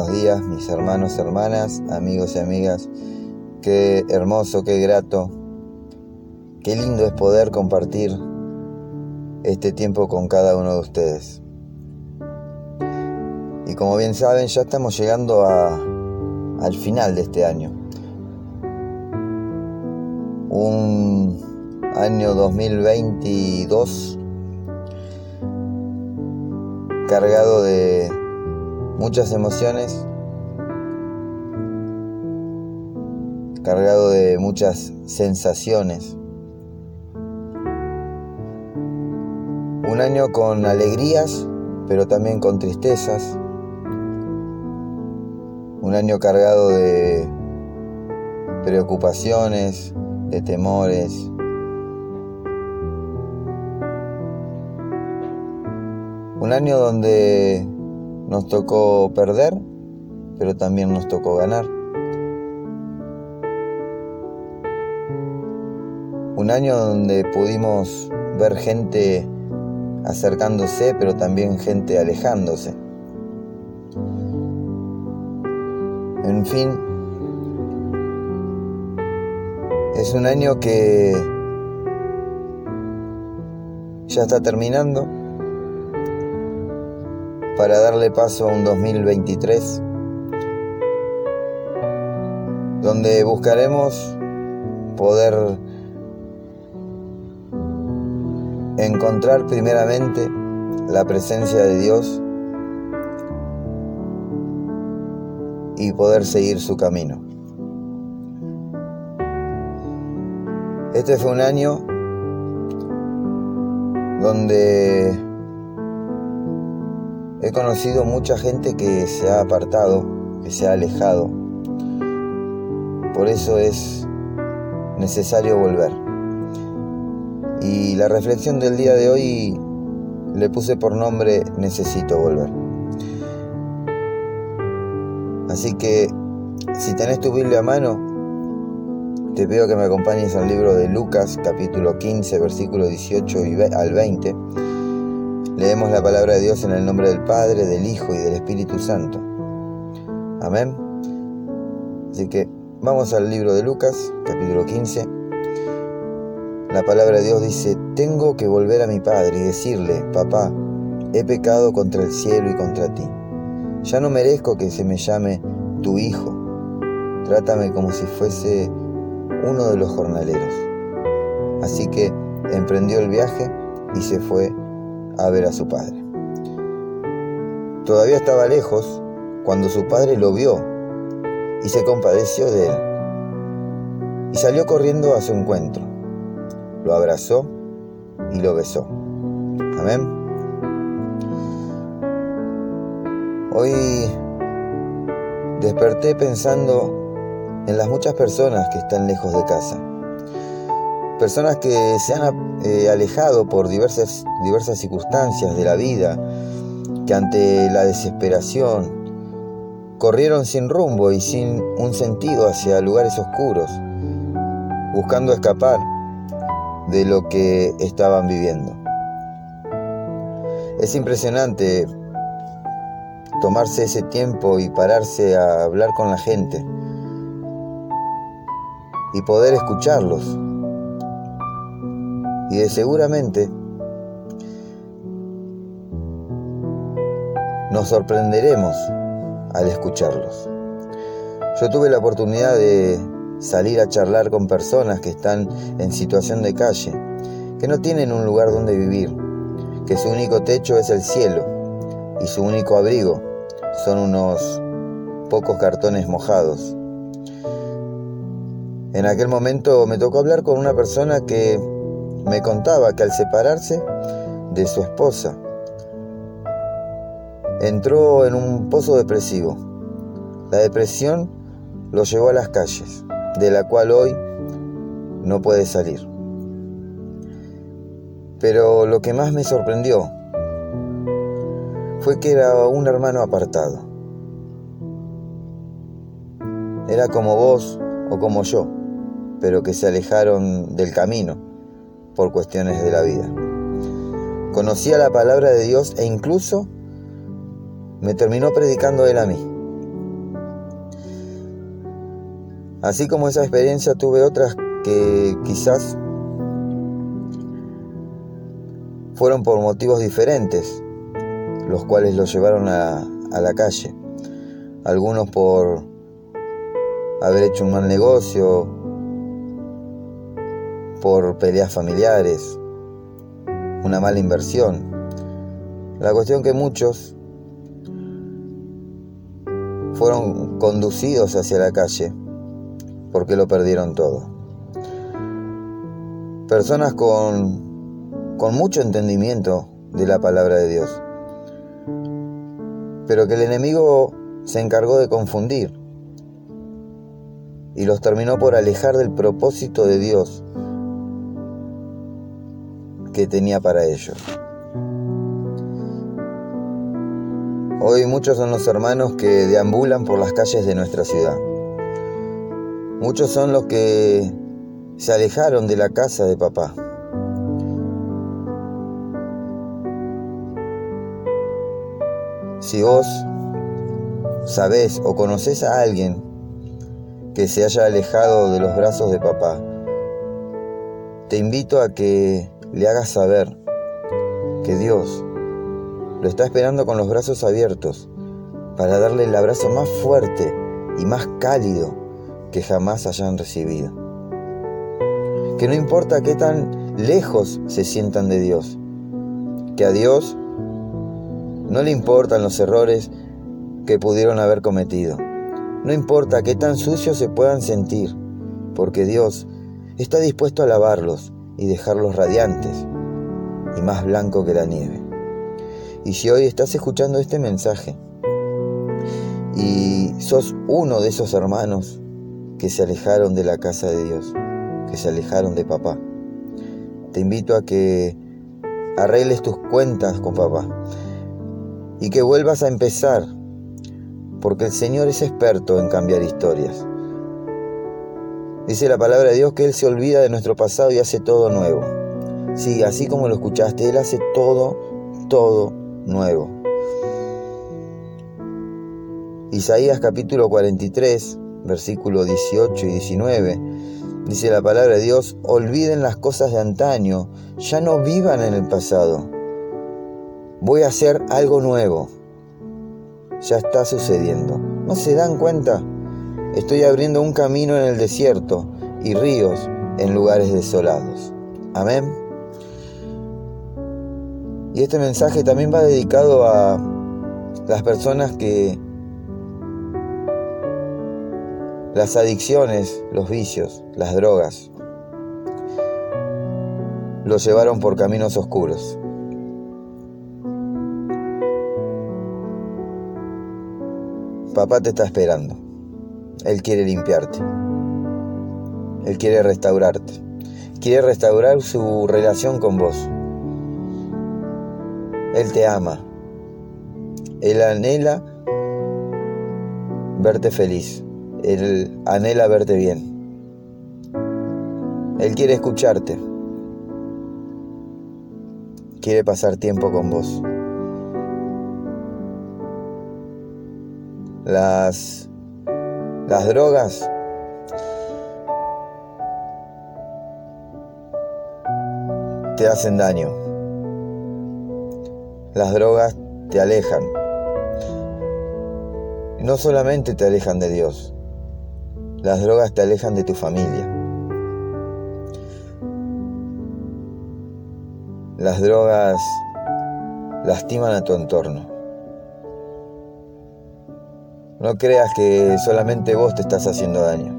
buenos días, mis hermanos, hermanas, amigos y amigas. Qué hermoso, qué grato, qué lindo es poder compartir este tiempo con cada uno de ustedes. Y como bien saben, ya estamos llegando al final de este año. Un año 2022 cargado de muchas emociones, cargado de muchas sensaciones. Un año con alegrías, pero también con tristezas. Un año cargado de preocupaciones, de temores, Un año donde nos tocó perder, pero también nos tocó ganar. Un año donde pudimos ver gente acercándose, pero también gente alejándose. En fin, es un año que ya está terminando para darle paso a un 2023 donde buscaremos poder encontrar primeramente la presencia de Dios y poder seguir su camino. Este fue un año donde He conocido mucha gente que se ha apartado, que se ha alejado. Por eso es necesario volver. Y la reflexión del día de hoy le puse por nombre Necesito volver. Así que si tenés tu Biblia a mano, te pido que me acompañes al libro de Lucas capítulo 15 versículo 18 al 20 Leemos la palabra de Dios en el nombre del Padre, del Hijo y del Espíritu Santo. Amén. Así que vamos al libro de Lucas, capítulo 15. La palabra de Dios dice, tengo que volver a mi Padre y decirle, papá, he pecado contra el cielo y contra ti. Ya no merezco que se me llame tu hijo. Trátame como si fuese uno de los jornaleros. Así que emprendió el viaje y se fue a ver a su padre. Todavía estaba lejos cuando su padre lo vio y se compadeció de él y salió corriendo a su encuentro. Lo abrazó y lo besó. Amén. Hoy desperté pensando en las muchas personas que están lejos de casa personas que se han eh, alejado por diversas, diversas circunstancias de la vida, que ante la desesperación corrieron sin rumbo y sin un sentido hacia lugares oscuros, buscando escapar de lo que estaban viviendo. Es impresionante tomarse ese tiempo y pararse a hablar con la gente y poder escucharlos y de seguramente nos sorprenderemos al escucharlos. Yo tuve la oportunidad de salir a charlar con personas que están en situación de calle, que no tienen un lugar donde vivir, que su único techo es el cielo y su único abrigo son unos pocos cartones mojados. En aquel momento me tocó hablar con una persona que me contaba que al separarse de su esposa, entró en un pozo depresivo. La depresión lo llevó a las calles, de la cual hoy no puede salir. Pero lo que más me sorprendió fue que era un hermano apartado. Era como vos o como yo, pero que se alejaron del camino por cuestiones de la vida. Conocía la palabra de Dios e incluso me terminó predicando Él a mí. Así como esa experiencia tuve otras que quizás fueron por motivos diferentes, los cuales los llevaron a, a, la calle. Algunos por haber hecho un mal negocio, por peleas familiares, una mala inversión. La cuestión que muchos fueron conducidos hacia la calle porque lo perdieron todo. Personas con, con mucho entendimiento de la palabra de Dios, pero que el enemigo se encargó de confundir y los terminó por alejar del propósito de Dios que tenía para ellos. Hoy muchos son los hermanos que deambulan por las calles de nuestra ciudad. Muchos son los que se alejaron de la casa de papá. Si vos sabés o conoces a alguien que se haya alejado de los brazos de papá, te invito a que le hagas saber que Dios lo está esperando con los brazos abiertos para darle el abrazo más fuerte y más cálido que jamás hayan recibido. Que no importa qué tan lejos se sientan de Dios, que a Dios no le importan los errores que pudieron haber cometido. No importa qué tan sucios se puedan sentir, porque Dios está dispuesto a lavarlos y dejarlos radiantes y más blanco que la nieve. Y si hoy estás escuchando este mensaje y sos uno de esos hermanos que se alejaron de la casa de Dios, que se alejaron de papá, te invito a que arregles tus cuentas con papá y que vuelvas a empezar, porque el Señor es experto en cambiar historias. Dice la palabra de Dios que Él se olvida de nuestro pasado y hace todo nuevo. Sí, así como lo escuchaste, Él hace todo, todo nuevo. Isaías capítulo 43, versículos 18 y 19, dice la palabra de Dios, olviden las cosas de antaño, ya no vivan en el pasado. Voy a hacer algo nuevo. Ya está sucediendo. ¿No se dan cuenta? Estoy abriendo un camino en el desierto y ríos en lugares desolados. Amén. Y este mensaje también va dedicado a las personas que las adicciones, los vicios, las drogas, los llevaron por caminos oscuros. Papá te está esperando. Él quiere limpiarte. Él quiere restaurarte. Quiere restaurar su relación con vos. Él te ama. Él anhela verte feliz. Él anhela verte bien. Él quiere escucharte. Quiere pasar tiempo con vos. Las, las drogas te hacen daño. Las drogas te alejan. No solamente te alejan de Dios, las drogas te alejan de tu familia. Las drogas lastiman a tu entorno. No creas que solamente vos te estás haciendo daño.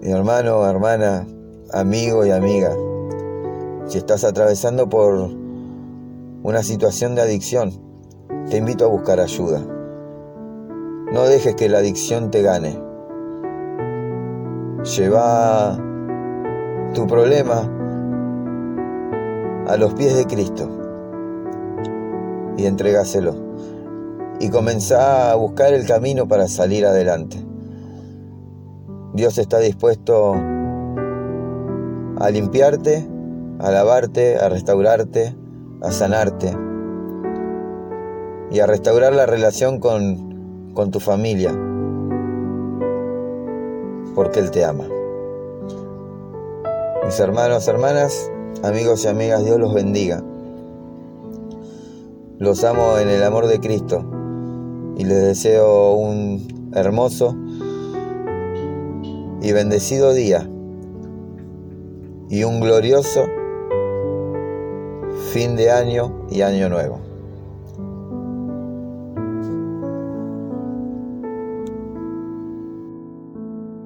Mi hermano, hermana, amigo y amiga, si estás atravesando por una situación de adicción, te invito a buscar ayuda. No dejes que la adicción te gane. Lleva tu problema a los pies de Cristo y entregáselo. Y comenzá a buscar el camino para salir adelante. Dios está dispuesto a limpiarte, a lavarte, a restaurarte, a sanarte. y a restaurar la relación con, con tu familia, porque Él te ama. Mis hermanos, hermanas, amigos y amigas, Dios los bendiga. Los amo en el amor de Cristo y les deseo un hermoso y bendecido día y un glorioso fin de año y año nuevo.